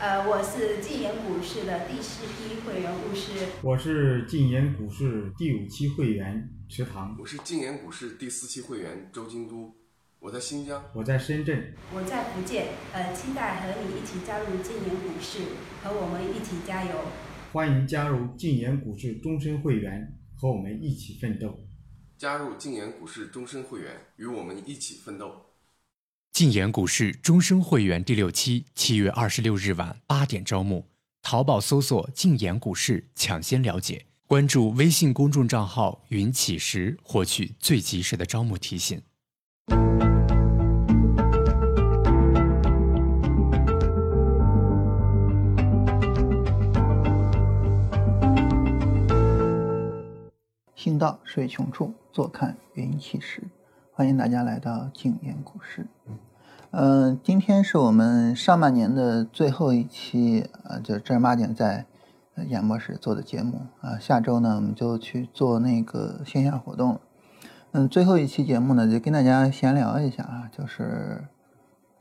呃，我是晋研股市的第四批会员巫师。我是晋研股市第五期会员池塘。我是晋研股市第四期会员周京都。我在新疆。我在深圳。我在福建。呃，期待和你一起加入晋研股市，和我们一起加油。欢迎加入晋研股市终身会员，和我们一起奋斗。加入晋研股市终身会员，与我们一起奋斗。晋研股市终身会员第六期，七月二十六日晚八点招募。淘宝搜索“晋研股市”，抢先了解。关注微信公众账号“云起时”，获取最及时的招募提醒。行到水穷处，坐看云起时。欢迎大家来到静言股市。嗯，今天是我们上半年的最后一期，呃，就正儿八经在演播室做的节目啊。下周呢，我们就去做那个线下活动。嗯，最后一期节目呢，就跟大家闲聊一下啊，就是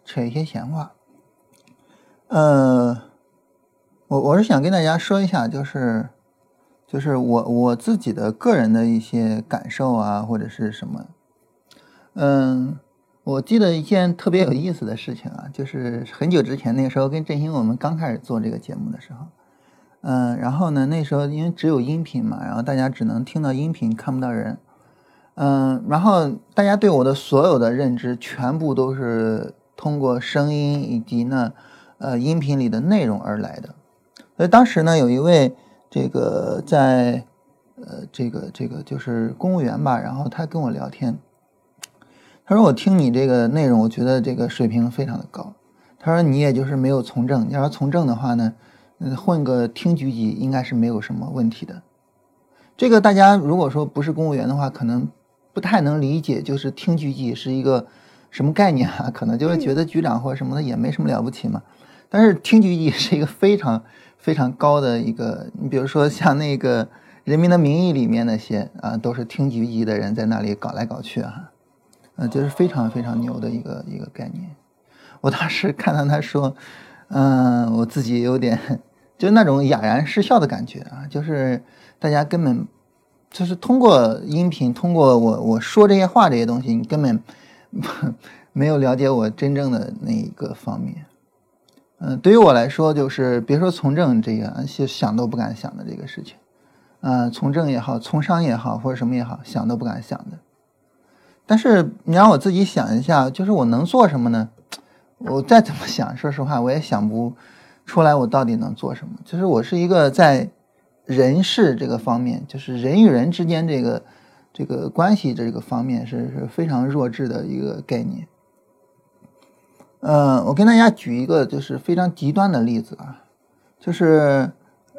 扯一些闲话。呃，我我是想跟大家说一下，就是就是我我自己的个人的一些感受啊，或者是什么。嗯，我记得一件特别有意思的事情啊，就是很久之前那个时候跟振兴我们刚开始做这个节目的时候，嗯，然后呢那时候因为只有音频嘛，然后大家只能听到音频看不到人，嗯，然后大家对我的所有的认知全部都是通过声音以及呢呃音频里的内容而来的，所以当时呢有一位这个在呃这个这个就是公务员吧，然后他跟我聊天。他说：“我听你这个内容，我觉得这个水平非常的高。”他说：“你也就是没有从政，你要是从政的话呢，混个厅局级应该是没有什么问题的。”这个大家如果说不是公务员的话，可能不太能理解，就是厅局级是一个什么概念啊？可能就会觉得局长或什么的也没什么了不起嘛。但是厅局级是一个非常非常高的一个，你比如说像那个《人民的名义》里面那些啊，都是厅局级的人在那里搞来搞去啊。嗯，就是非常非常牛的一个一个概念。我当时看到他说，嗯，我自己有点就那种哑然失笑的感觉啊，就是大家根本就是通过音频，通过我我说这些话这些东西，你根本 没有了解我真正的那一个方面。嗯，对于我来说，就是别说从政这个，就想都不敢想的这个事情。嗯，从政也好，从商也好，或者什么也好，想都不敢想的。但是你让我自己想一下，就是我能做什么呢？我再怎么想，说实话，我也想不出来我到底能做什么。就是我是一个在人事这个方面，就是人与人之间这个这个关系这个方面是是非常弱智的一个概念。嗯，我跟大家举一个就是非常极端的例子啊，就是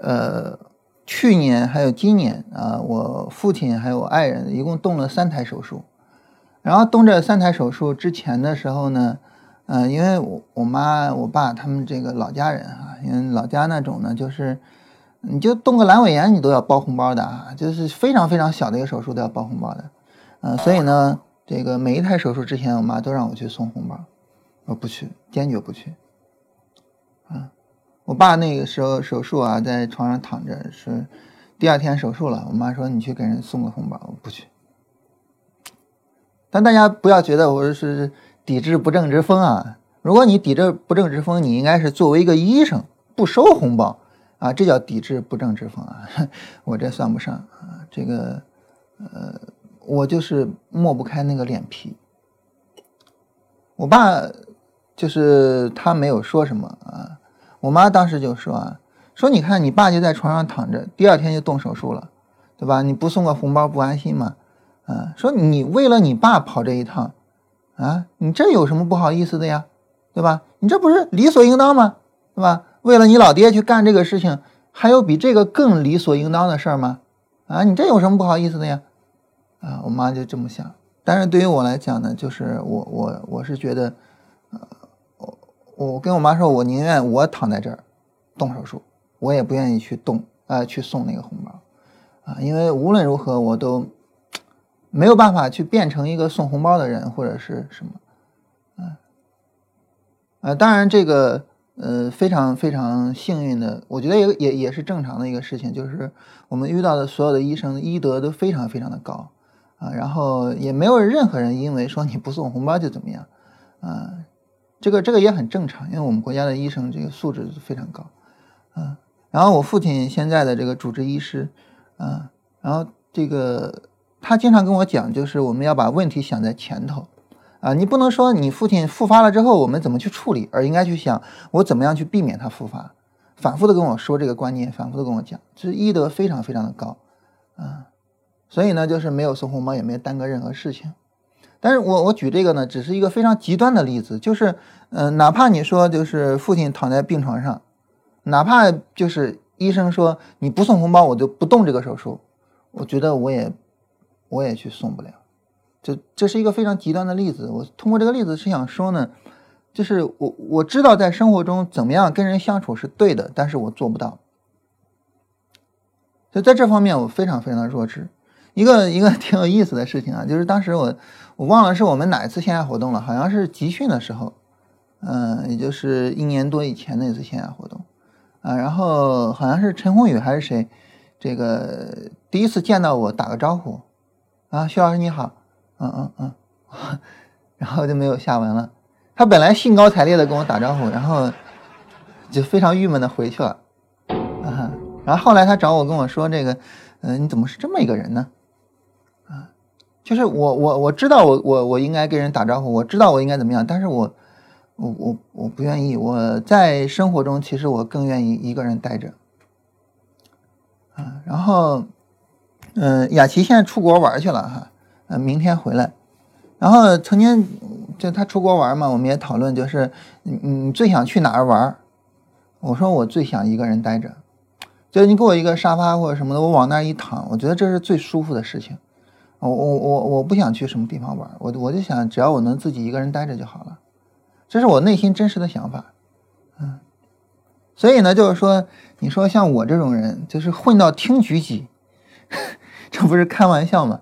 呃去年还有今年啊，我父亲还有我爱人一共动了三台手术。然后动这三台手术之前的时候呢，嗯，因为我我妈我爸他们这个老家人啊，因为老家那种呢，就是你就动个阑尾炎你都要包红包的啊，就是非常非常小的一个手术都要包红包的，嗯，所以呢，这个每一台手术之前，我妈都让我去送红包，我不去，坚决不去。啊，我爸那个时候手术啊，在床上躺着，是第二天手术了，我妈说你去给人送个红包，我不去。但大家不要觉得我是抵制不正之风啊！如果你抵制不正之风，你应该是作为一个医生不收红包啊，这叫抵制不正之风啊！我这算不上啊，这个呃，我就是抹不开那个脸皮。我爸就是他没有说什么啊，我妈当时就说啊，说你看你爸就在床上躺着，第二天就动手术了，对吧？你不送个红包不安心吗？啊，说你为了你爸跑这一趟，啊，你这有什么不好意思的呀，对吧？你这不是理所应当吗？对吧？为了你老爹去干这个事情，还有比这个更理所应当的事儿吗？啊，你这有什么不好意思的呀？啊，我妈就这么想。但是对于我来讲呢，就是我我我是觉得，呃，我我跟我妈说，我宁愿我躺在这儿动手术，我也不愿意去动啊去送那个红包，啊，因为无论如何我都。没有办法去变成一个送红包的人或者是什么，嗯，呃，当然这个呃，非常非常幸运的，我觉得也也也是正常的一个事情，就是我们遇到的所有的医生医德都非常非常的高。啊，然后也没有任何人因为说你不送红包就怎么样。啊，这个这个也很正常，因为我们国家的医生这个素质非常高。啊。然后我父亲现在的这个主治医师啊，然后这个他经常跟我讲，就是我们要把问题想在前头。啊，你不能说你父亲复发了之后我们怎么去处理，而应该去想我怎么样去避免他复发。反复的跟我说这个观念，反复的跟我讲，就是医德非常非常的高，啊，所以呢，就是没有送红包，也没有耽搁任何事情。但是我我举这个呢，只是一个非常极端的例子，就是，嗯，哪怕你说就是父亲躺在病床上，哪怕就是医生说你不送红包我就不动这个手术，我觉得我也我也去送不了。这这是一个非常极端的例子。我通过这个例子是想说呢，就是我我知道在生活中怎么样跟人相处是对的，但是我做不到。所以在这方面我非常非常的弱智。一个一个挺有意思的事情啊，就是当时我我忘了是我们哪一次线下活动了，好像是集训的时候，嗯，也就是一年多以前那次线下活动啊，然后好像是陈宏宇还是谁，这个第一次见到我打个招呼啊，徐老师你好。嗯嗯嗯，然后就没有下文了。他本来兴高采烈的跟我打招呼，然后就非常郁闷的回去了。啊，然后后来他找我跟我说这个，嗯，你怎么是这么一个人呢？啊，就是我我我知道我我我应该跟人打招呼，我知道我应该怎么样，但是我我我我不愿意。我在生活中其实我更愿意一个人待着。啊，然后嗯，雅琪现在出国玩去了哈。呃，明天回来，然后曾经就他出国玩嘛，我们也讨论，就是你你最想去哪儿玩？我说我最想一个人待着，就是你给我一个沙发或者什么的，我往那儿一躺，我觉得这是最舒服的事情。我我我我不想去什么地方玩，我我就想只要我能自己一个人待着就好了，这是我内心真实的想法。嗯，所以呢，就是说，你说像我这种人，就是混到厅局级，这不是开玩笑吗？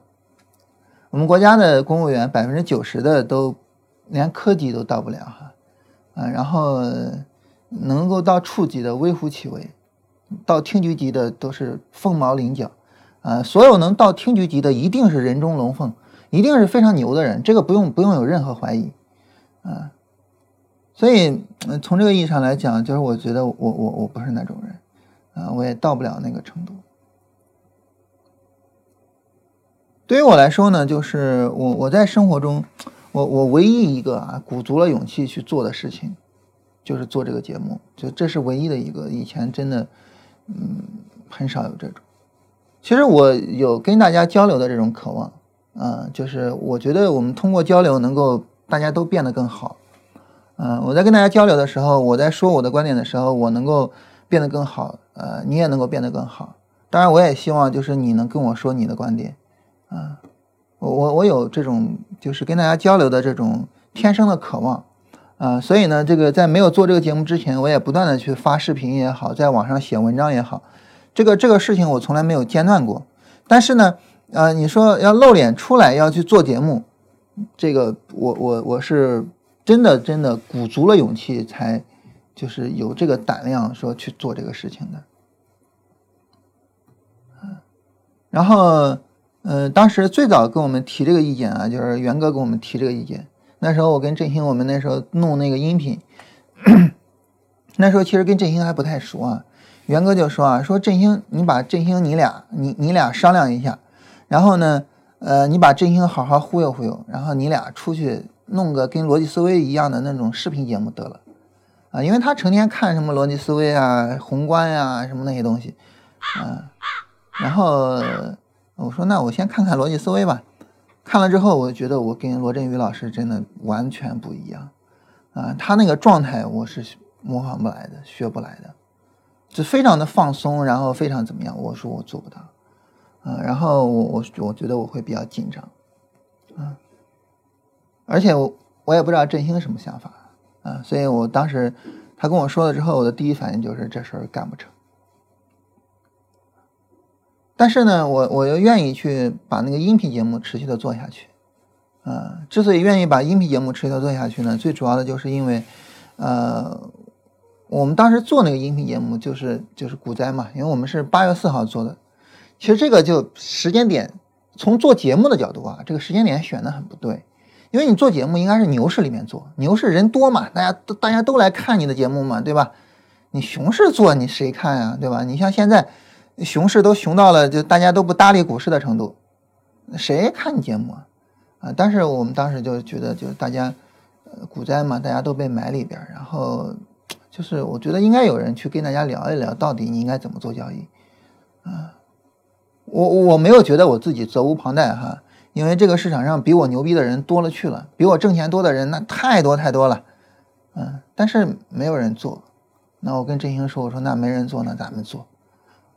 我们国家的公务员百分之九十的都连科级都到不了哈，啊，然后能够到处级的微乎其微，到厅局级的都是凤毛麟角，啊，所有能到厅局级的一定是人中龙凤，一定是非常牛的人，这个不用不用有任何怀疑，啊，所以从这个意义上来讲，就是我觉得我我我不是那种人，啊，我也到不了那个程度。对于我来说呢，就是我我在生活中，我我唯一一个啊鼓足了勇气去做的事情，就是做这个节目，就这是唯一的一个。以前真的，嗯，很少有这种。其实我有跟大家交流的这种渴望，啊，就是我觉得我们通过交流能够大家都变得更好。嗯，我在跟大家交流的时候，我在说我的观点的时候，我能够变得更好，呃，你也能够变得更好。当然，我也希望就是你能跟我说你的观点。啊，我我我有这种就是跟大家交流的这种天生的渴望，啊，所以呢，这个在没有做这个节目之前，我也不断的去发视频也好，在网上写文章也好，这个这个事情我从来没有间断过。但是呢，呃，你说要露脸出来要去做节目，这个我我我是真的真的鼓足了勇气才就是有这个胆量说去做这个事情的，然后。嗯，当时最早跟我们提这个意见啊，就是元哥给我们提这个意见。那时候我跟振兴，我们那时候弄那个音频，那时候其实跟振兴还不太熟啊。元哥就说啊，说振兴，你把振兴你俩，你你俩商量一下，然后呢，呃，你把振兴好好忽悠忽悠，然后你俩出去弄个跟逻辑思维一样的那种视频节目得了啊，因为他成天看什么逻辑思维啊、宏观呀什么那些东西啊，然后。我说那我先看看逻辑思维吧，看了之后，我就觉得我跟罗振宇老师真的完全不一样，啊，他那个状态我是模仿不来的，学不来的，就非常的放松，然后非常怎么样？我说我做不到，啊，然后我我我觉得我会比较紧张，啊，而且我我也不知道振兴什么想法，啊，所以我当时他跟我说了之后，我的第一反应就是这事儿干不成。但是呢，我我又愿意去把那个音频节目持续的做下去，啊，之所以愿意把音频节目持续的做下去呢，最主要的就是因为，呃，我们当时做那个音频节目就是就是股灾嘛，因为我们是八月四号做的，其实这个就时间点，从做节目的角度啊，这个时间点选的很不对，因为你做节目应该是牛市里面做，牛市人多嘛，大家都大家都来看你的节目嘛，对吧？你熊市做你谁看呀，对吧？你像现在熊市都熊到了就大家都不搭理股市的程度，谁看你节目啊？啊！但是我们当时就觉得，就是大家股灾嘛，大家都被埋里边，然后。就是我觉得应该有人去跟大家聊一聊，到底你应该怎么做交易，啊，我我没有觉得我自己责无旁贷哈，因为这个市场上比我牛逼的人多了去了，比我挣钱多的人那太多太多了，嗯，但是没有人做，那我跟振兴说，我说那没人做，那咱们做，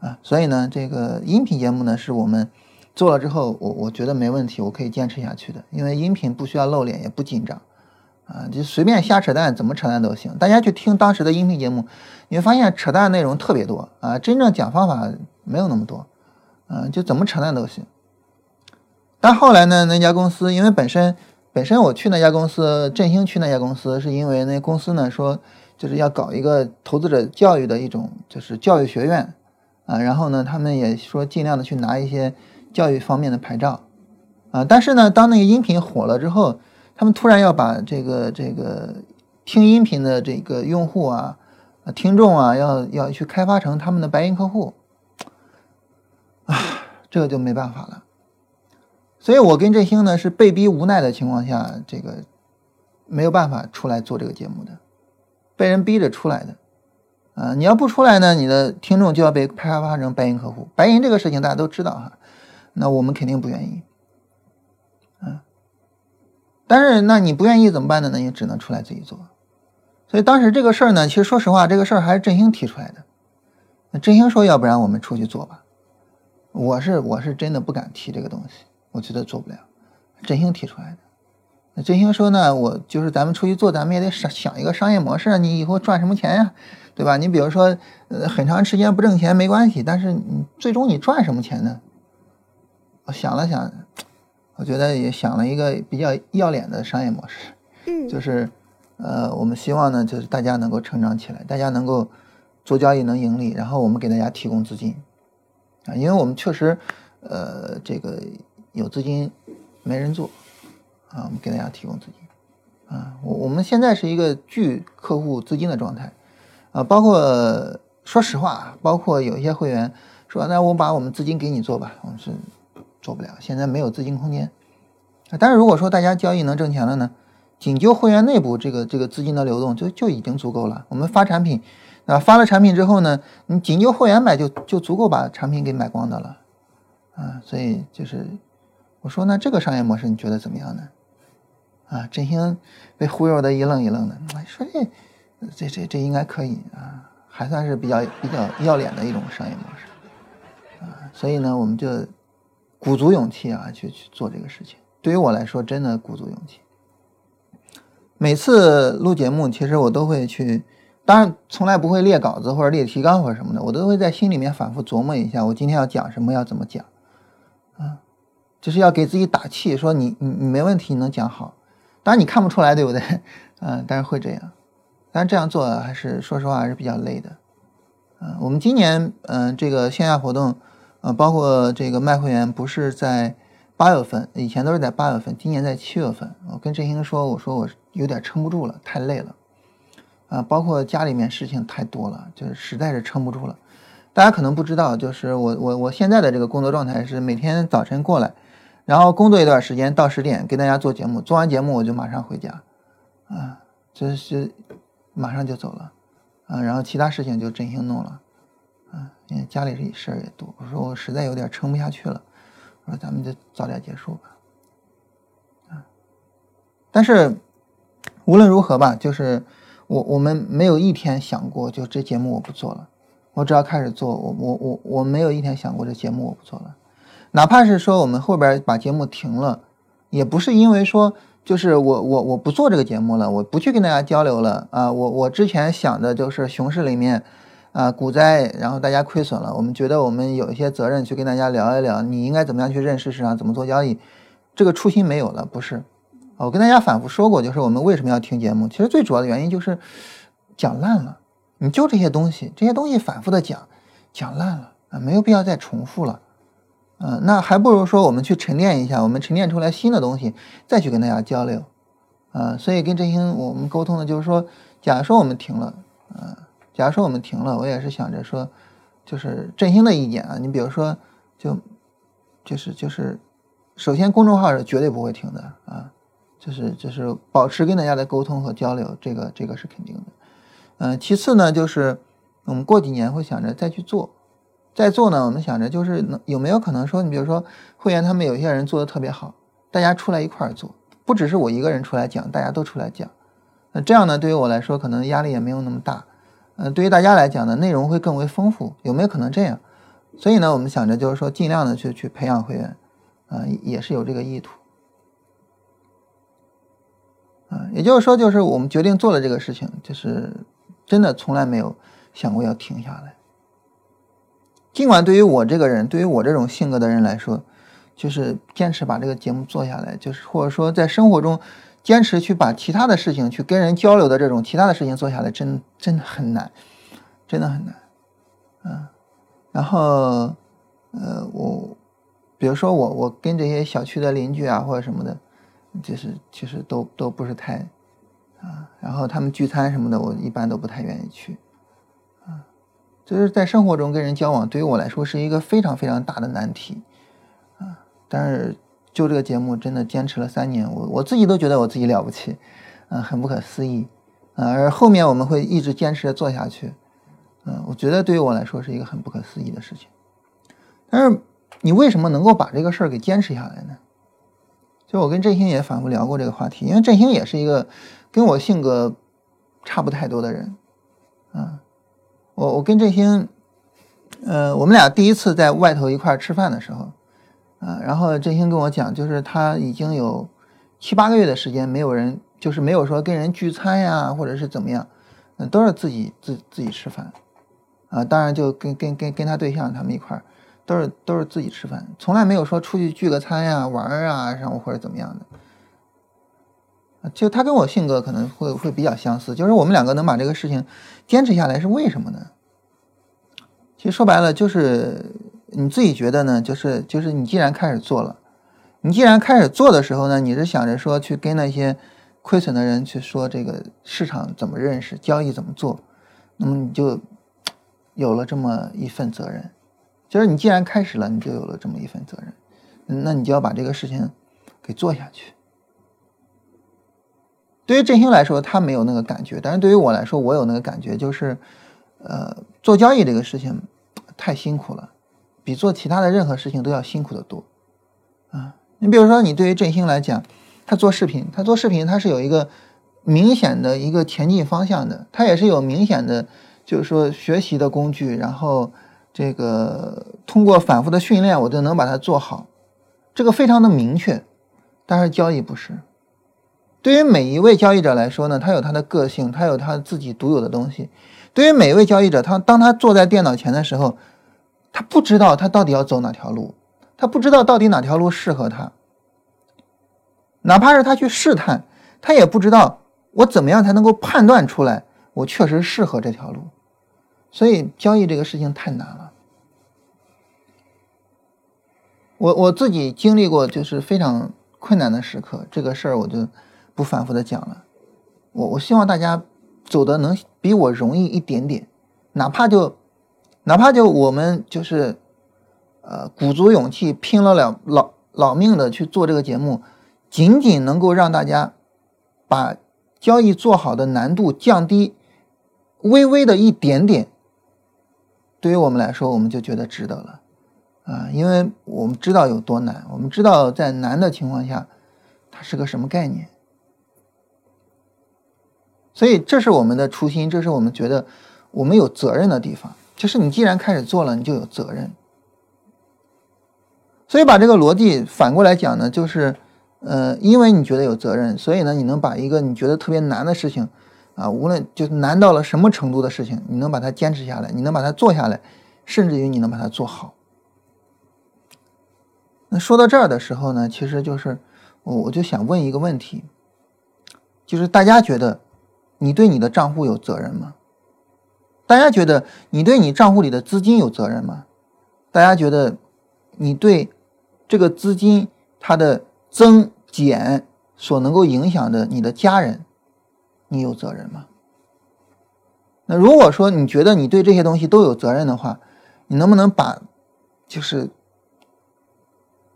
啊，所以呢，这个音频节目呢是我们做了之后，我我觉得没问题，我可以坚持下去的，因为音频不需要露脸，也不紧张。啊，就随便瞎扯淡，怎么扯淡都行。大家去听当时的音频节目，你会发现扯淡内容特别多啊，真正讲方法没有那么多。嗯，就怎么扯淡都行。但后来呢，那家公司因为本身本身我去那家公司，振兴去那家公司，是因为那公司呢说就是要搞一个投资者教育的一种就是教育学院啊，然后呢他们也说尽量的去拿一些教育方面的牌照啊，但是呢，当那个音频火了之后。他们突然要把这个这个听音频的这个用户啊、听众啊，要要去开发成他们的白银客户，啊，这个就没办法了。所以我跟振兴呢是被逼无奈的情况下，这个没有办法出来做这个节目的，被人逼着出来的。啊，你要不出来呢，你的听众就要被开发成白银客户。白银这个事情大家都知道哈，那我们肯定不愿意。嗯但是，那你不愿意怎么办呢？那你只能出来自己做。所以当时这个事儿呢，其实说实话，这个事儿还是振兴提出来的。那振兴说，要不然我们出去做吧。我是我是真的不敢提这个东西，我觉得做不了。振兴提出来的。那振兴说呢，我就是咱们出去做，咱们也得想想一个商业模式，你以后赚什么钱呀？对吧？你比如说，呃，很长时间不挣钱没关系，但是你最终你赚什么钱呢？我想了想。我觉得也想了一个比较要脸的商业模式，嗯，就是，呃，我们希望呢，就是大家能够成长起来，大家能够做交易能盈利，然后我们给大家提供资金，啊，因为我们确实，呃，这个有资金没人做，啊，我们给大家提供资金，啊，我我们现在是一个巨客户资金的状态，啊，包括说实话，包括有一些会员说，那我把我们资金给你做吧，我们是。做不了，现在没有资金空间。但是如果说大家交易能挣钱了呢，仅就会员内部这个这个资金的流动就就已经足够了。我们发产品，啊，发了产品之后呢，你仅就会员买就就足够把产品给买光的了，啊，所以就是我说那这个商业模式你觉得怎么样呢？啊，振兴被忽悠的一愣一愣的，说这这这这应该可以啊，还算是比较比较要脸的一种商业模式，啊，所以呢，我们就。鼓足勇气啊，去去做这个事情。对于我来说，真的鼓足勇气。每次录节目，其实我都会去，当然从来不会列稿子或者列提纲或者什么的，我都会在心里面反复琢磨一下，我今天要讲什么，要怎么讲，啊，就是要给自己打气，说你你你没问题，你能讲好。当然你看不出来，对不对？嗯，但是会这样。但这样做还是说实话还是比较累的。嗯，我们今年嗯这个线下活动。呃，包括这个卖会员不是在八月份，以前都是在八月份，今年在七月份。我跟振兴说，我说我有点撑不住了，太累了。啊，包括家里面事情太多了，就是实在是撑不住了。大家可能不知道，就是我我我现在的这个工作状态是每天早晨过来，然后工作一段时间到十点给大家做节目，做完节目我就马上回家，啊，就是马上就走了，啊，然后其他事情就振兴弄了。啊因为家里事儿也多，我说我实在有点撑不下去了，我说咱们就早点结束吧，啊！但是无论如何吧，就是我我们没有一天想过就这节目我不做了，我只要开始做，我我我我没有一天想过这节目我不做了，哪怕是说我们后边把节目停了，也不是因为说就是我我我不做这个节目了，我不去跟大家交流了啊，我我之前想的就是熊市里面。啊，股灾，然后大家亏损了，我们觉得我们有一些责任去跟大家聊一聊，你应该怎么样去认识市场，怎么做交易，这个初心没有了，不是？我跟大家反复说过，就是我们为什么要听节目，其实最主要的原因就是讲烂了，你就这些东西，这些东西反复的讲，讲烂了啊，没有必要再重复了。嗯，那还不如说我们去沉淀一下，我们沉淀出来新的东西，再去跟大家交流，啊，所以跟振兴我们沟通的就是说，假如说我们停了，啊，假如说我们停了，我也是想着说，就是振兴的意见啊，你比如说，就，就是就是，首先公众号是绝对不会停的啊，就是就是保持跟大家的沟通和交流，这个这个是肯定的，嗯，其次呢，就是我们过几年会想着再去做。在做呢，我们想着就是能有没有可能说，你比如说会员他们有些人做的特别好，大家出来一块做，不只是我一个人出来讲，大家都出来讲，那这样呢，对于我来说可能压力也没有那么大，嗯，对于大家来讲呢，内容会更为丰富，有没有可能这样？所以呢，我们想着就是说尽量的去去培养会员，啊，也是有这个意图，啊，也就是说就是我们决定做了这个事情，就是真的从来没有想过要停下来。尽管对于我这个人，对于我这种性格的人来说，就是坚持把这个节目做下来，就是或者说在生活中坚持去把其他的事情去跟人交流的这种其他的事情做下来，真真的很难，真的很难，嗯。然后，呃，我比如说我我跟这些小区的邻居啊或者什么的，就是其实都都不是太啊。然后他们聚餐什么的，我一般都不太愿意去。就是在生活中跟人交往，对于我来说是一个非常非常大的难题，啊！但是就这个节目真的坚持了三年，我我自己都觉得我自己了不起，嗯，很不可思议，啊！而后面我们会一直坚持的做下去，嗯，我觉得对于我来说是一个很不可思议的事情。但是你为什么能够把这个事儿给坚持下来呢？就我跟振兴也反复聊过这个话题，因为振兴也是一个跟我性格差不太多的人，啊。我我跟振兴，呃，我们俩第一次在外头一块吃饭的时候，啊，然后振兴跟我讲，就是他已经有七八个月的时间没有人，就是没有说跟人聚餐呀，或者是怎么样，嗯，都是自己自自己吃饭，啊，当然就跟跟跟跟他对象他们一块儿，都是都是自己吃饭，从来没有说出去聚个餐呀、玩儿啊，然后或者怎么样的，就他跟我性格可能会会比较相似，就是我们两个能把这个事情。坚持下来是为什么呢？其实说白了就是你自己觉得呢，就是就是你既然开始做了，你既然开始做的时候呢，你是想着说去跟那些亏损的人去说这个市场怎么认识，交易怎么做，那么你就有了这么一份责任。就是你既然开始了，你就有了这么一份责任，那你就要把这个事情给做下去。对于振兴来说，他没有那个感觉，但是对于我来说，我有那个感觉，就是，呃，做交易这个事情太辛苦了，比做其他的任何事情都要辛苦的多，啊，你比如说，你对于振兴来讲，他做视频，他做视频，他是有一个明显的一个前进方向的，他也是有明显的，就是说学习的工具，然后这个通过反复的训练，我就能把它做好，这个非常的明确，但是交易不是。对于每一位交易者来说呢，他有他的个性，他有他自己独有的东西。对于每一位交易者，他当他坐在电脑前的时候，他不知道他到底要走哪条路，他不知道到底哪条路适合他。哪怕是他去试探，他也不知道我怎么样才能够判断出来我确实适合这条路。所以交易这个事情太难了。我我自己经历过就是非常困难的时刻，这个事儿我就。不反复的讲了，我我希望大家走的能比我容易一点点，哪怕就哪怕就我们就是呃鼓足勇气拼了了老老命的去做这个节目，仅仅能够让大家把交易做好的难度降低微微的一点点，对于我们来说，我们就觉得值得了啊，因为我们知道有多难，我们知道在难的情况下，它是个什么概念。所以，这是我们的初心，这是我们觉得我们有责任的地方。就是你既然开始做了，你就有责任。所以，把这个逻辑反过来讲呢，就是，呃，因为你觉得有责任，所以呢，你能把一个你觉得特别难的事情，啊，无论就难到了什么程度的事情，你能把它坚持下来，你能把它做下来，甚至于你能把它做好。那说到这儿的时候呢，其实就是我我就想问一个问题，就是大家觉得？你对你的账户有责任吗？大家觉得你对你账户里的资金有责任吗？大家觉得你对这个资金它的增减所能够影响的你的家人，你有责任吗？那如果说你觉得你对这些东西都有责任的话，你能不能把就是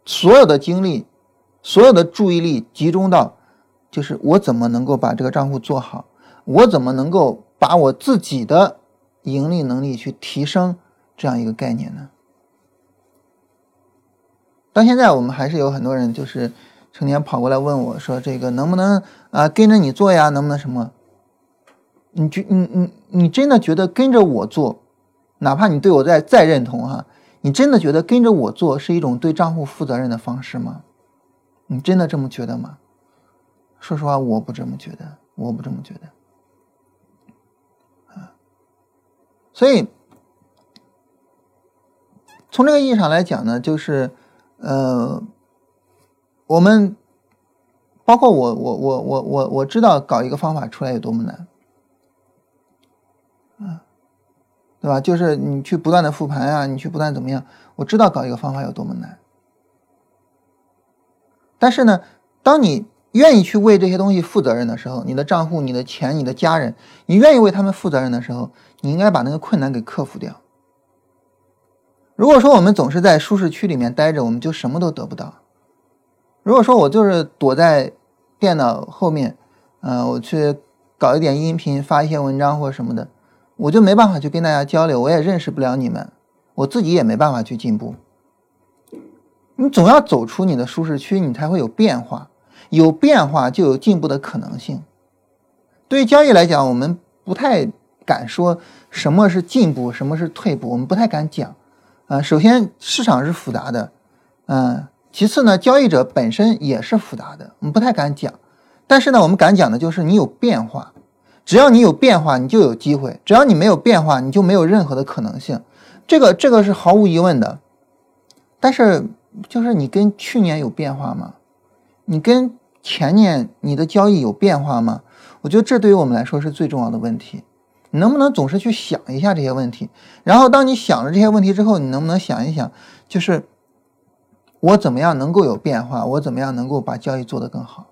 所有的精力、所有的注意力集中到，就是我怎么能够把这个账户做好，我怎么能够把我自己的。盈利能力去提升这样一个概念呢？到现在我们还是有很多人就是成天跑过来问我说：“这个能不能啊跟着你做呀？能不能什么？”你觉你你你真的觉得跟着我做，哪怕你对我再再认同哈，你真的觉得跟着我做是一种对账户负责任的方式吗？你真的这么觉得吗？说实话，我不这么觉得，我不这么觉得。所以，从这个意义上来讲呢，就是，呃，我们包括我，我，我，我，我，我知道搞一个方法出来有多么难，嗯，对吧？就是你去不断的复盘啊，你去不断怎么样？我知道搞一个方法有多么难，但是呢，当你愿意去为这些东西负责任的时候，你的账户、你的钱、你的家人，你愿意为他们负责任的时候。你应该把那个困难给克服掉。如果说我们总是在舒适区里面待着，我们就什么都得不到。如果说我就是躲在电脑后面，嗯，我去搞一点音频，发一些文章或什么的，我就没办法去跟大家交流，我也认识不了你们，我自己也没办法去进步。你总要走出你的舒适区，你才会有变化，有变化就有进步的可能性。对于交易来讲，我们不太。敢说什么是进步，什么是退步，我们不太敢讲。啊，首先市场是复杂的，嗯，其次呢，交易者本身也是复杂的，我们不太敢讲。但是呢，我们敢讲的就是你有变化，只要你有变化，你就有机会；只要你没有变化，你就没有任何的可能性。这个这个是毫无疑问的。但是就是你跟去年有变化吗？你跟前年你的交易有变化吗？我觉得这对于我们来说是最重要的问题。能不能总是去想一下这些问题？然后当你想了这些问题之后，你能不能想一想，就是我怎么样能够有变化？我怎么样能够把交易做得更好？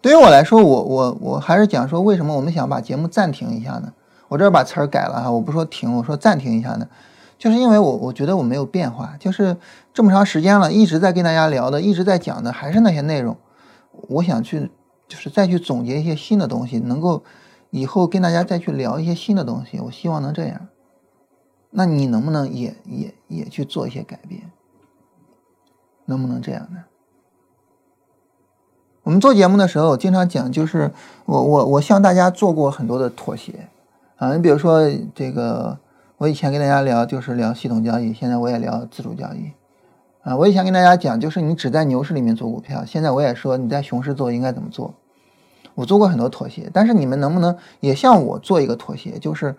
对于我来说，我我我还是讲说，为什么我们想把节目暂停一下呢？我这儿把词儿改了哈，我不说停，我说暂停一下呢，就是因为我我觉得我没有变化，就是这么长时间了，一直在跟大家聊的，一直在讲的还是那些内容，我想去就是再去总结一些新的东西，能够。以后跟大家再去聊一些新的东西，我希望能这样。那你能不能也也也去做一些改变？能不能这样呢？我们做节目的时候经常讲，就是我我我向大家做过很多的妥协啊。你比如说这个，我以前跟大家聊就是聊系统交易，现在我也聊自主交易啊。我以前跟大家讲，就是你只在牛市里面做股票，现在我也说你在熊市做应该怎么做。我做过很多妥协，但是你们能不能也向我做一个妥协？就是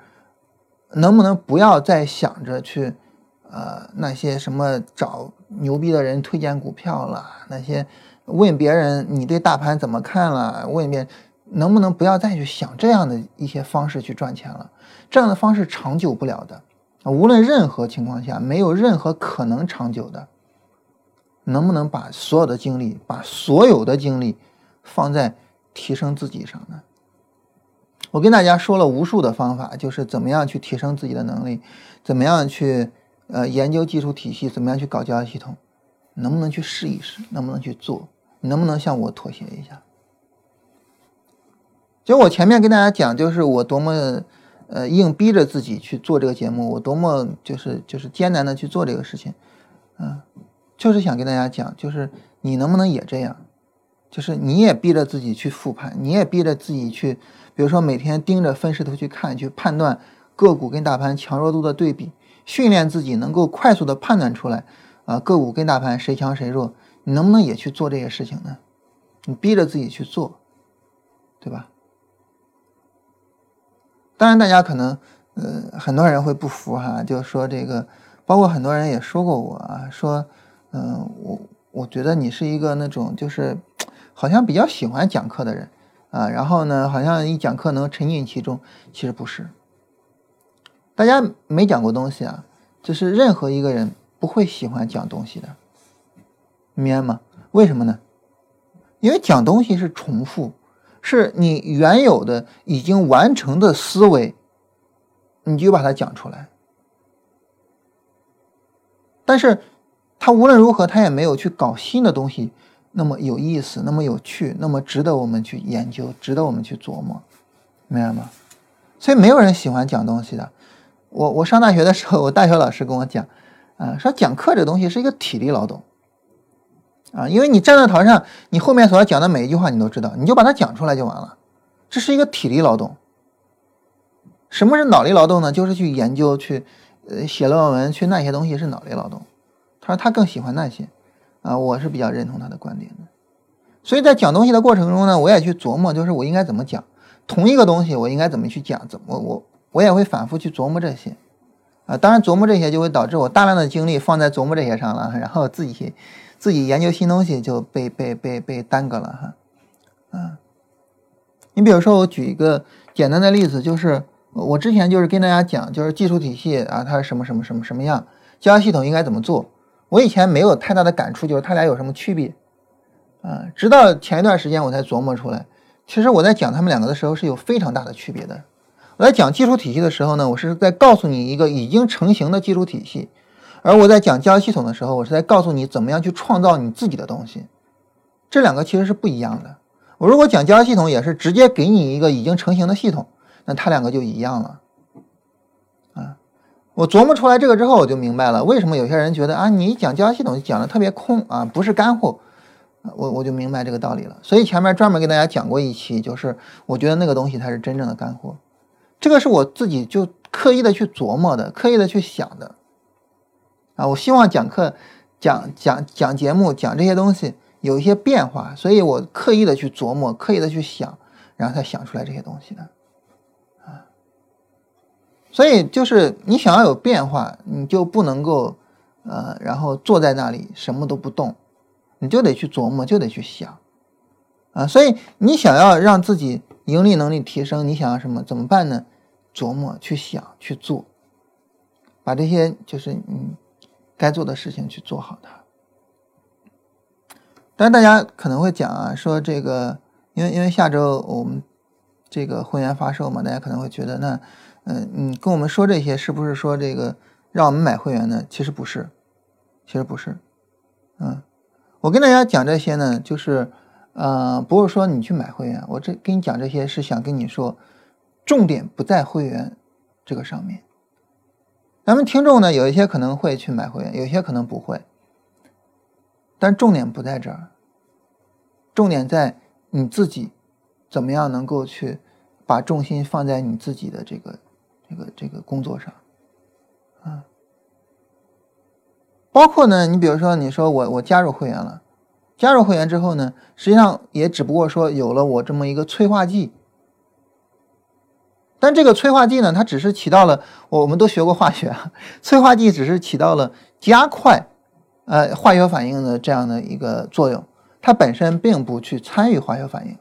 能不能不要再想着去，呃，那些什么找牛逼的人推荐股票了，那些问别人你对大盘怎么看了？问别人能不能不要再去想这样的一些方式去赚钱了？这样的方式长久不了的，无论任何情况下，没有任何可能长久的。能不能把所有的精力，把所有的精力放在？提升自己上呢？我跟大家说了无数的方法，就是怎么样去提升自己的能力，怎么样去呃研究技术体系，怎么样去搞交易系统，能不能去试一试？能不能去做？能不能向我妥协一下？就我前面跟大家讲，就是我多么呃硬逼着自己去做这个节目，我多么就是就是艰难的去做这个事情，嗯，就是想跟大家讲，就是你能不能也这样？就是你也逼着自己去复盘，你也逼着自己去，比如说每天盯着分时图去看，去判断个股跟大盘强弱度的对比，训练自己能够快速的判断出来，啊，个股跟大盘谁强谁弱，你能不能也去做这些事情呢？你逼着自己去做，对吧？当然，大家可能，呃，很多人会不服哈，就说这个，包括很多人也说过我啊，说，嗯，我我觉得你是一个那种就是。好像比较喜欢讲课的人，啊，然后呢，好像一讲课能沉浸其中，其实不是。大家没讲过东西啊，就是任何一个人不会喜欢讲东西的，明白吗？为什么呢？因为讲东西是重复，是你原有的已经完成的思维，你就把它讲出来。但是，他无论如何，他也没有去搞新的东西，那么有意思，那么有趣，那么值得我们去研究，值得我们去琢磨，明白吗？所以没有人喜欢讲东西的。我我上大学的时候，我大学老师跟我讲，啊，说讲课这东西是一个体力劳动。啊，因为你站在台上，你后面所要讲的每一句话你都知道，你就把它讲出来就完了。这是一个体力劳动。什么是脑力劳动呢？就是去研究、去呃写论文、去那些东西是脑力劳动。他说他更喜欢那些，啊，我是比较认同他的观点的。所以在讲东西的过程中呢，我也去琢磨，就是我应该怎么讲同一个东西，我应该怎么去讲，怎么我我也会反复去琢磨这些。啊，当然琢磨这些就会导致我大量的精力放在琢磨这些上了，然后自己。自己研究新东西就被被被被耽搁了哈，啊，你比如说我举一个简单的例子，就是我之前就是跟大家讲，就是技术体系啊，它是什么什么什么什么样，交易系统应该怎么做。我以前没有太大的感触，就是它俩有什么区别，啊，直到前一段时间我才琢磨出来，其实我在讲他们两个的时候是有非常大的区别的。我在讲技术体系的时候呢，我是在告诉你一个已经成型的技术体系。而我在讲交易系统的时候，我是在告诉你怎么样去创造你自己的东西，这两个其实是不一样的。我如果讲交易系统，也是直接给你一个已经成型的系统，那它两个就一样了。我琢磨出来这个之后，我就明白了为什么有些人觉得啊，你讲交易系统讲的特别空啊，不是干货，我我就明白这个道理了。所以前面专门给大家讲过一期，就是我觉得那个东西才是真正的干货，这个是我自己就刻意的去琢磨的，刻意的去想的。啊，我希望讲课、讲讲讲节目、讲这些东西有一些变化，所以我刻意的去琢磨，刻意的去想，然后才想出来这些东西的。所以就是你想要有变化，你就不能够呃，然后坐在那里什么都不动，你就得去琢磨，就得去想。啊，所以你想要让自己盈利能力提升，你想要什么？怎么办呢？琢磨、去想、去做，把这些就是你。该做的事情去做好它。但是大家可能会讲啊，说这个，因为因为下周我们这个会员发售嘛，大家可能会觉得，那，嗯，你跟我们说这些，是不是说这个让我们买会员呢？其实不是，其实不是，嗯，我跟大家讲这些呢，就是，呃，不是说你去买会员，我这跟你讲这些是想跟你说，重点不在会员这个上面。咱们听众呢，有一些可能会去买会员，有些可能不会。但重点不在这儿，重点在你自己怎么样能够去把重心放在你自己的这个、这个、这个工作上，啊。包括呢，你比如说，你说我我加入会员了，加入会员之后呢，实际上也只不过说有了我这么一个催化剂。但这个催化剂呢，它只是起到了，我我们都学过化学，催化剂只是起到了加快，呃，化学反应的这样的一个作用，它本身并不去参与化学反应。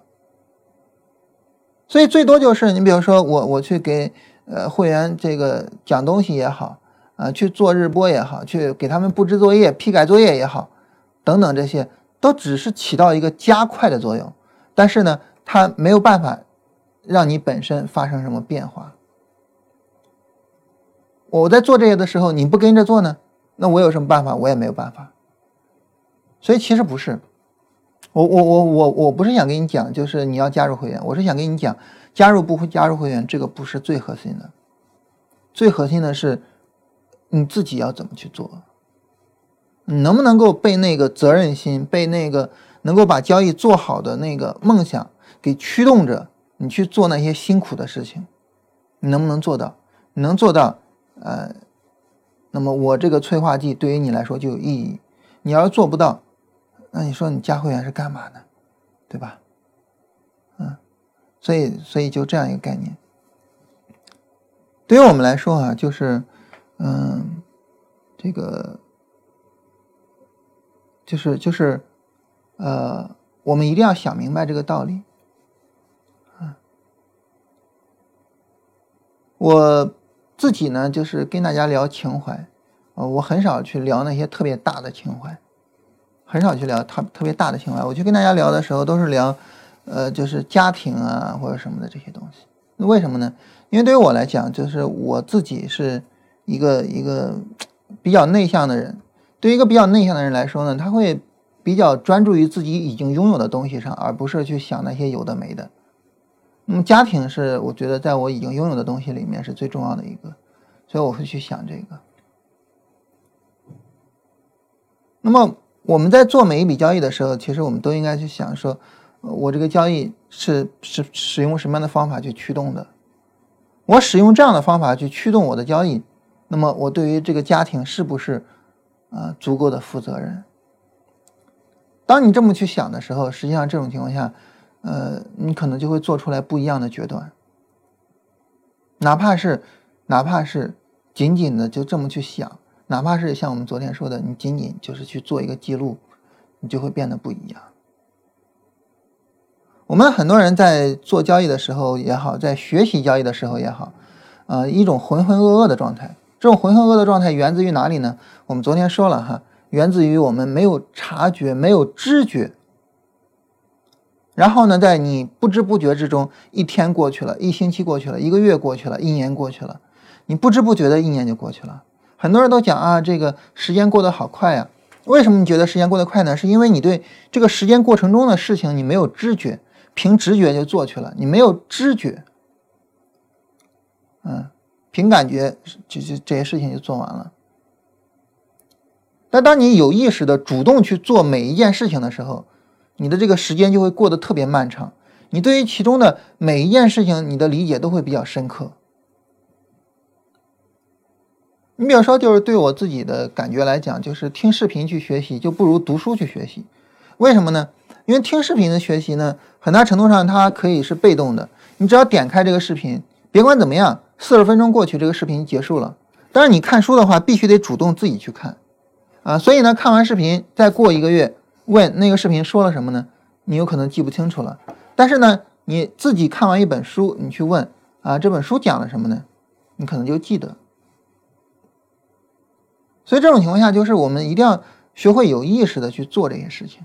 所以最多就是你比如说我我去给呃会员这个讲东西也好，啊，去做日播也好，去给他们布置作业、批改作业也好，等等这些，都只是起到一个加快的作用，但是呢，它没有办法。让你本身发生什么变化？我在做这些的时候，你不跟着做呢？那我有什么办法？我也没有办法。所以其实不是，我我我我我不是想跟你讲，就是你要加入会员，我是想跟你讲，加入不会加入会员，这个不是最核心的。最核心的是你自己要怎么去做，你能不能够被那个责任心，被那个能够把交易做好的那个梦想给驱动着？你去做那些辛苦的事情，你能不能做到？你能做到，呃，那么我这个催化剂对于你来说就有意义。你要是做不到，那你说你加会员是干嘛呢？对吧？所以所以就这样一个概念。对于我们来说啊，就是，嗯，这个，就是就是，呃，我们一定要想明白这个道理。我自己呢，就是跟大家聊情怀，呃，我很少去聊那些特别大的情怀，很少去聊特特别大的情怀。我去跟大家聊的时候，都是聊，呃，就是家庭啊或者什么的这些东西。为什么呢？因为对于我来讲，就是我自己是一个一个比较内向的人。对于一个比较内向的人来说呢，他会比较专注于自己已经拥有的东西上，而不是去想那些有的没的。那么家庭是我觉得在我已经拥有的东西里面是最重要的一个，所以我会去想这个。那么我们在做每一笔交易的时候，其实我们都应该去想说，我这个交易是是使用什么样的方法去驱动的？我使用这样的方法去驱动我的交易，那么我对于这个家庭是不是啊足够的负责任？当你这么去想的时候，实际上这种情况下。呃，你可能就会做出来不一样的决断，哪怕是，哪怕是仅仅的就这么去想，哪怕是像我们昨天说的，你仅仅就是去做一个记录，你就会变得不一样。我们很多人在做交易的时候也好，在学习交易的时候也好，呃，一种浑浑噩噩的状态。这种浑浑噩噩的状态源自于哪里呢？我们昨天说了哈，源自于我们没有察觉，没有知觉。然后呢，在你不知不觉之中，一天过去了，一星期过去了，一个月过去了，一年过去了，你不知不觉的一年就过去了。很多人都讲啊，这个时间过得好快呀。为什么你觉得时间过得快呢？是因为你对这个时间过程中的事情你没有知觉，凭直觉就做去了，你没有知觉，嗯，凭感觉就就这些事情就做完了。但当你有意识的主动去做每一件事情的时候，你的这个时间就会过得特别漫长，你对于其中的每一件事情，你的理解都会比较深刻。你比如说，就是对我自己的感觉来讲，就是听视频去学习就不如读书去学习。为什么呢？因为听视频的学习呢，很大程度上它可以是被动的，你只要点开这个视频，别管怎么样，四十分钟过去，这个视频结束了。但是你看书的话，必须得主动自己去看，啊，所以呢，看完视频再过一个月。问那个视频说了什么呢？你有可能记不清楚了。但是呢，你自己看完一本书，你去问啊，这本书讲了什么呢？你可能就记得。所以这种情况下，就是我们一定要学会有意识的去做这些事情。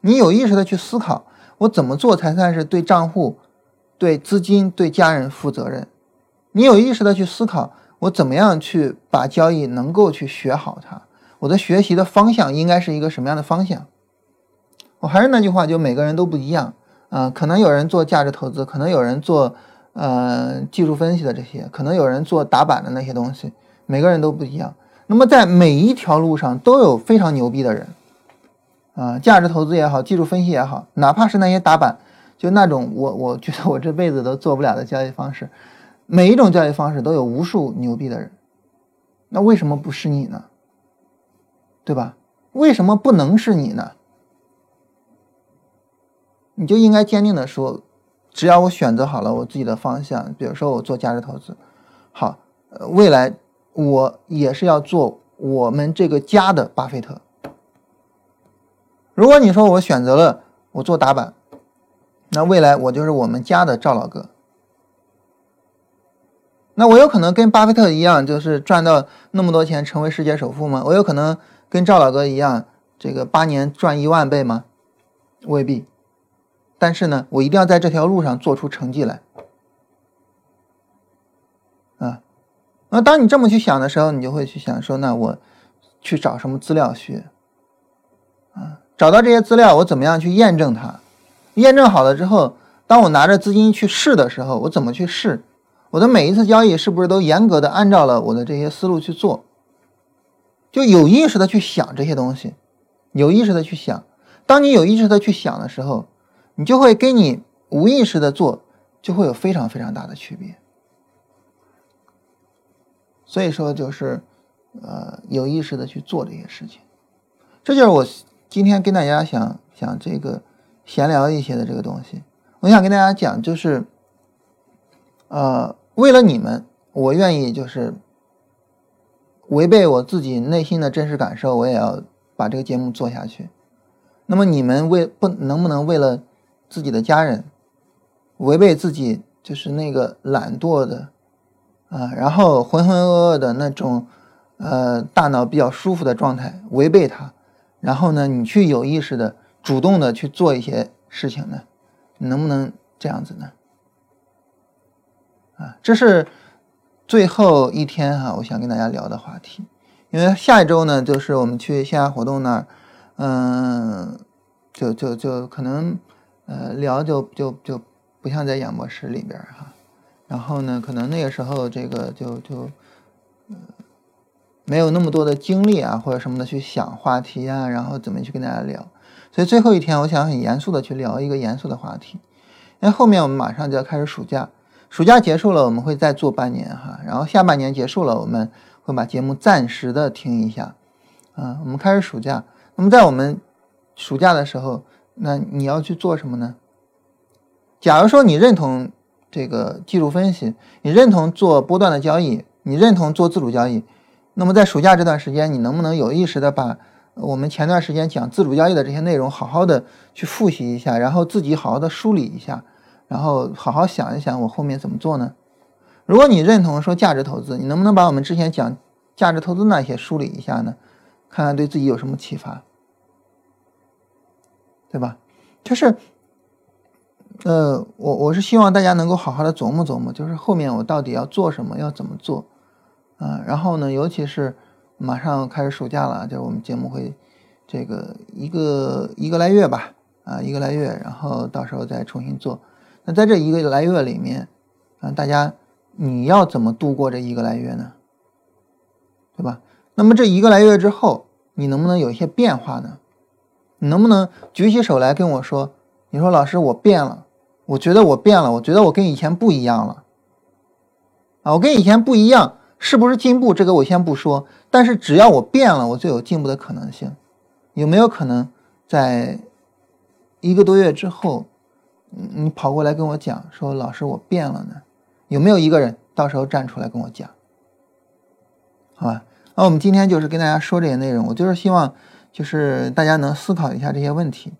你有意识的去思考，我怎么做才算是对账户、对资金、对家人负责任？你有意识的去思考，我怎么样去把交易能够去学好它？我的学习的方向应该是一个什么样的方向？我还是那句话，就每个人都不一样啊。可能有人做价值投资，可能有人做呃技术分析的这些，可能有人做打板的那些东西，每个人都不一样。那么在每一条路上都有非常牛逼的人啊，价值投资也好，技术分析也好，哪怕是那些打板，就那种我我觉得我这辈子都做不了的交易方式，每一种交易方式都有无数牛逼的人。那为什么不是你呢？对吧？为什么不能是你呢？你就应该坚定的说，只要我选择好了我自己的方向，比如说我做价值投资，好，呃，未来我也是要做我们这个家的巴菲特。如果你说我选择了我做打板，那未来我就是我们家的赵老哥。那我有可能跟巴菲特一样，就是赚到那么多钱，成为世界首富吗？我有可能。跟赵老哥一样，这个八年赚一万倍吗？未必。但是呢，我一定要在这条路上做出成绩来。啊，那当你这么去想的时候，你就会去想说，那我去找什么资料学？找到这些资料，我怎么样去验证它？验证好了之后，当我拿着资金去试的时候，我怎么去试？我的每一次交易是不是都严格的按照了我的这些思路去做？就有意识的去想这些东西，有意识的去想。当你有意识的去想的时候，你就会跟你无意识的做就会有非常非常大的区别。所以说，就是呃，有意识的去做这些事情。这就是我今天跟大家想想这个闲聊一些的这个东西。我想跟大家讲，就是呃，为了你们，我愿意就是。违背我自己内心的真实感受，我也要把这个节目做下去。那么你们为不能不能为了自己的家人，违背自己就是那个懒惰的啊，然后浑浑噩噩的那种，呃，大脑比较舒服的状态，违背它，然后呢，你去有意识的、主动的去做一些事情呢，能不能这样子呢？啊，这是最后一天哈，我想跟大家聊的话题，因为下一周呢，就是我们去线下活动那儿，嗯，就就就可能，呃，聊就就就不像在演播室里边哈。然后呢，可能那个时候这个就就，没有那么多的精力啊，或者什么的去想话题啊，然后怎么去跟大家聊。所以最后一天，我想很严肃的去聊一个严肃的话题。因为后面我们马上就要开始暑假，暑假结束了，我们会再做半年哈。然后下半年结束了，我们会把节目暂时的停一下。啊，我们开始暑假。那么在我们暑假的时候，那你要去做什么呢？假如说你认同。这个技术分析，你认同做波段的交易，你认同做自主交易，那么在暑假这段时间，你能不能有意识的把我们前段时间讲自主交易的这些内容好好的去复习一下，然后自己好好的梳理一下，然后好好想一想我后面怎么做呢？如果你认同说价值投资，你能不能把我们之前讲价值投资那些梳理一下呢？看看对自己有什么启发，对吧？就是。呃，我我是希望大家能够好好的琢磨琢磨，就是后面我到底要做什么，要怎么做，啊，然后呢，尤其是马上开始暑假了，就我们节目会这个一个一个来月吧，啊，一个来月，然后到时候再重新做。那在这一个来月里面，啊，大家你要怎么度过这一个来月呢？对吧？那么这一个来月之后，你能不能有一些变化呢？你能不能举起手来跟我说，你说老师，我变了。我觉得我变了，我觉得我跟以前不一样了，啊，我跟以前不一样，是不是进步？这个我先不说，但是只要我变了，我就有进步的可能性。有没有可能在一个多月之后，你你跑过来跟我讲说，老师我变了呢？有没有一个人到时候站出来跟我讲？好吧，那我们今天就是跟大家说这些内容，我就是希望就是大家能思考一下这些问题。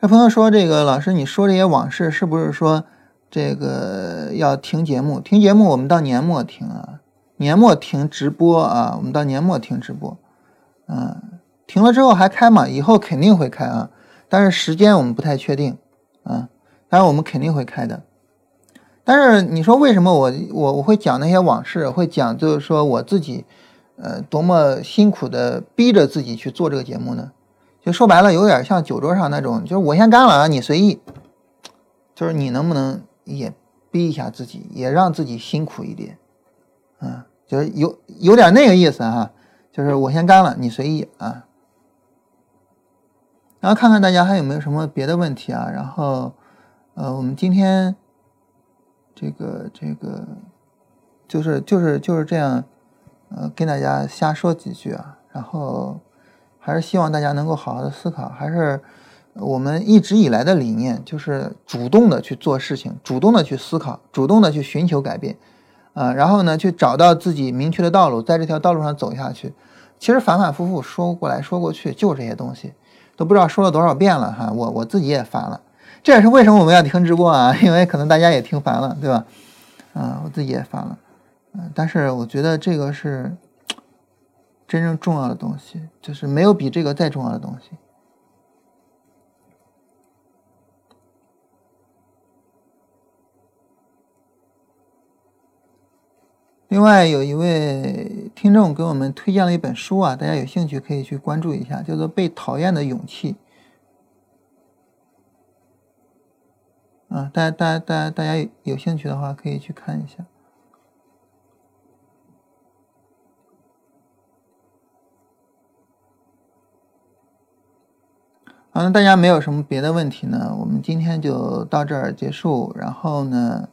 那朋友说：“这个老师，你说这些往事是不是说这个要停节目？停节目，我们到年末停啊，年末停直播啊，我们到年末停直播。嗯，停了之后还开吗？以后肯定会开啊，但是时间我们不太确定啊。当然我们肯定会开的。但是你说为什么我我我会讲那些往事，会讲就是说我自己呃多么辛苦的逼着自己去做这个节目呢？”就说白了，有点像酒桌上那种，就是我先干了啊，你随意。就是你能不能也逼一下自己，也让自己辛苦一点，嗯，就是有有点那个意思哈，就是我先干了，你随意啊。然后看看大家还有没有什么别的问题啊？然后，呃，我们今天这个这个就是就是就是这样，呃，跟大家瞎说几句啊，然后。还是希望大家能够好好的思考，还是我们一直以来的理念，就是主动的去做事情，主动的去思考，主动的去寻求改变，啊，然后呢，去找到自己明确的道路，在这条道路上走下去。其实反反复复说过来说过去，就这些东西，都不知道说了多少遍了哈，我我自己也烦了。这也是为什么我们要停直播啊，因为可能大家也听烦了，对吧？啊，我自己也烦了，嗯，但是我觉得这个是。真正重要的东西，就是没有比这个再重要的东西。另外，有一位听众给我们推荐了一本书啊，大家有兴趣可以去关注一下，叫做《被讨厌的勇气》。啊，大家、大家、大家、大家有兴趣的话，可以去看一下。嗯，大家没有什么别的问题呢，我们今天就到这儿结束。然后呢，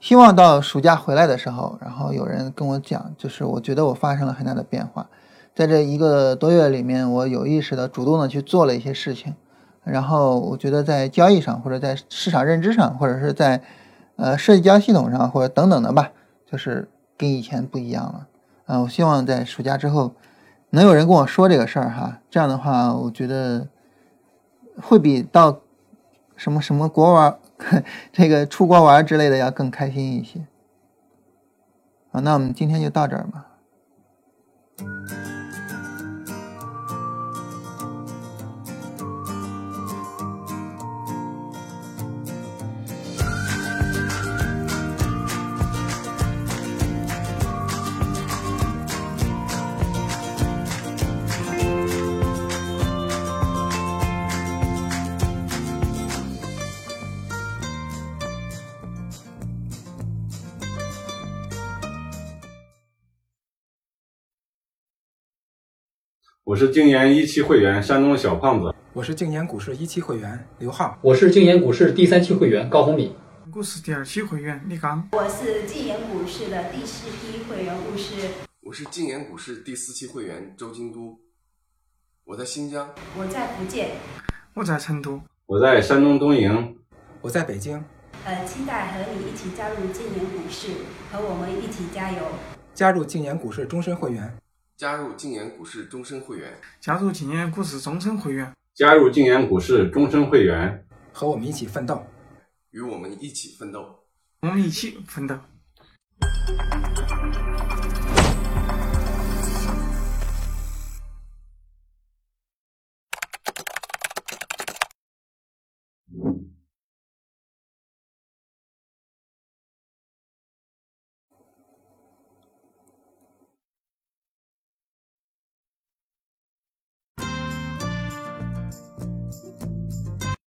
希望到暑假回来的时候，然后有人跟我讲，就是我觉得我发生了很大的变化，在这一个多月里面，我有意识的、主动的去做了一些事情。然后我觉得在交易上，或者在市场认知上，或者是在呃社交系统上，或者等等的吧，就是跟以前不一样了。啊，我希望在暑假之后，能有人跟我说这个事儿哈。这样的话，我觉得。会比到什么什么国玩，这个出国玩之类的要更开心一些，啊，那我们今天就到这儿吧。我是静言一期会员山东小胖子，我是静言股市一期会员刘浩，我是静言股市第三期会员高红敏，股市第二期会员李刚，我是静言股市的第四批会员巫师，我是静言股市第四期会员周京都，我在新疆，我在福建，我在成都，我在山东东营，我在北京，呃，期待和你一起加入静言股市，和我们一起加油，加入静言股市终身会员。加入静言股市终身会员，加入静言股市终身会员，加入静言股市终身会员，和我们一起奋斗，与我们一起奋斗，我们一起奋斗。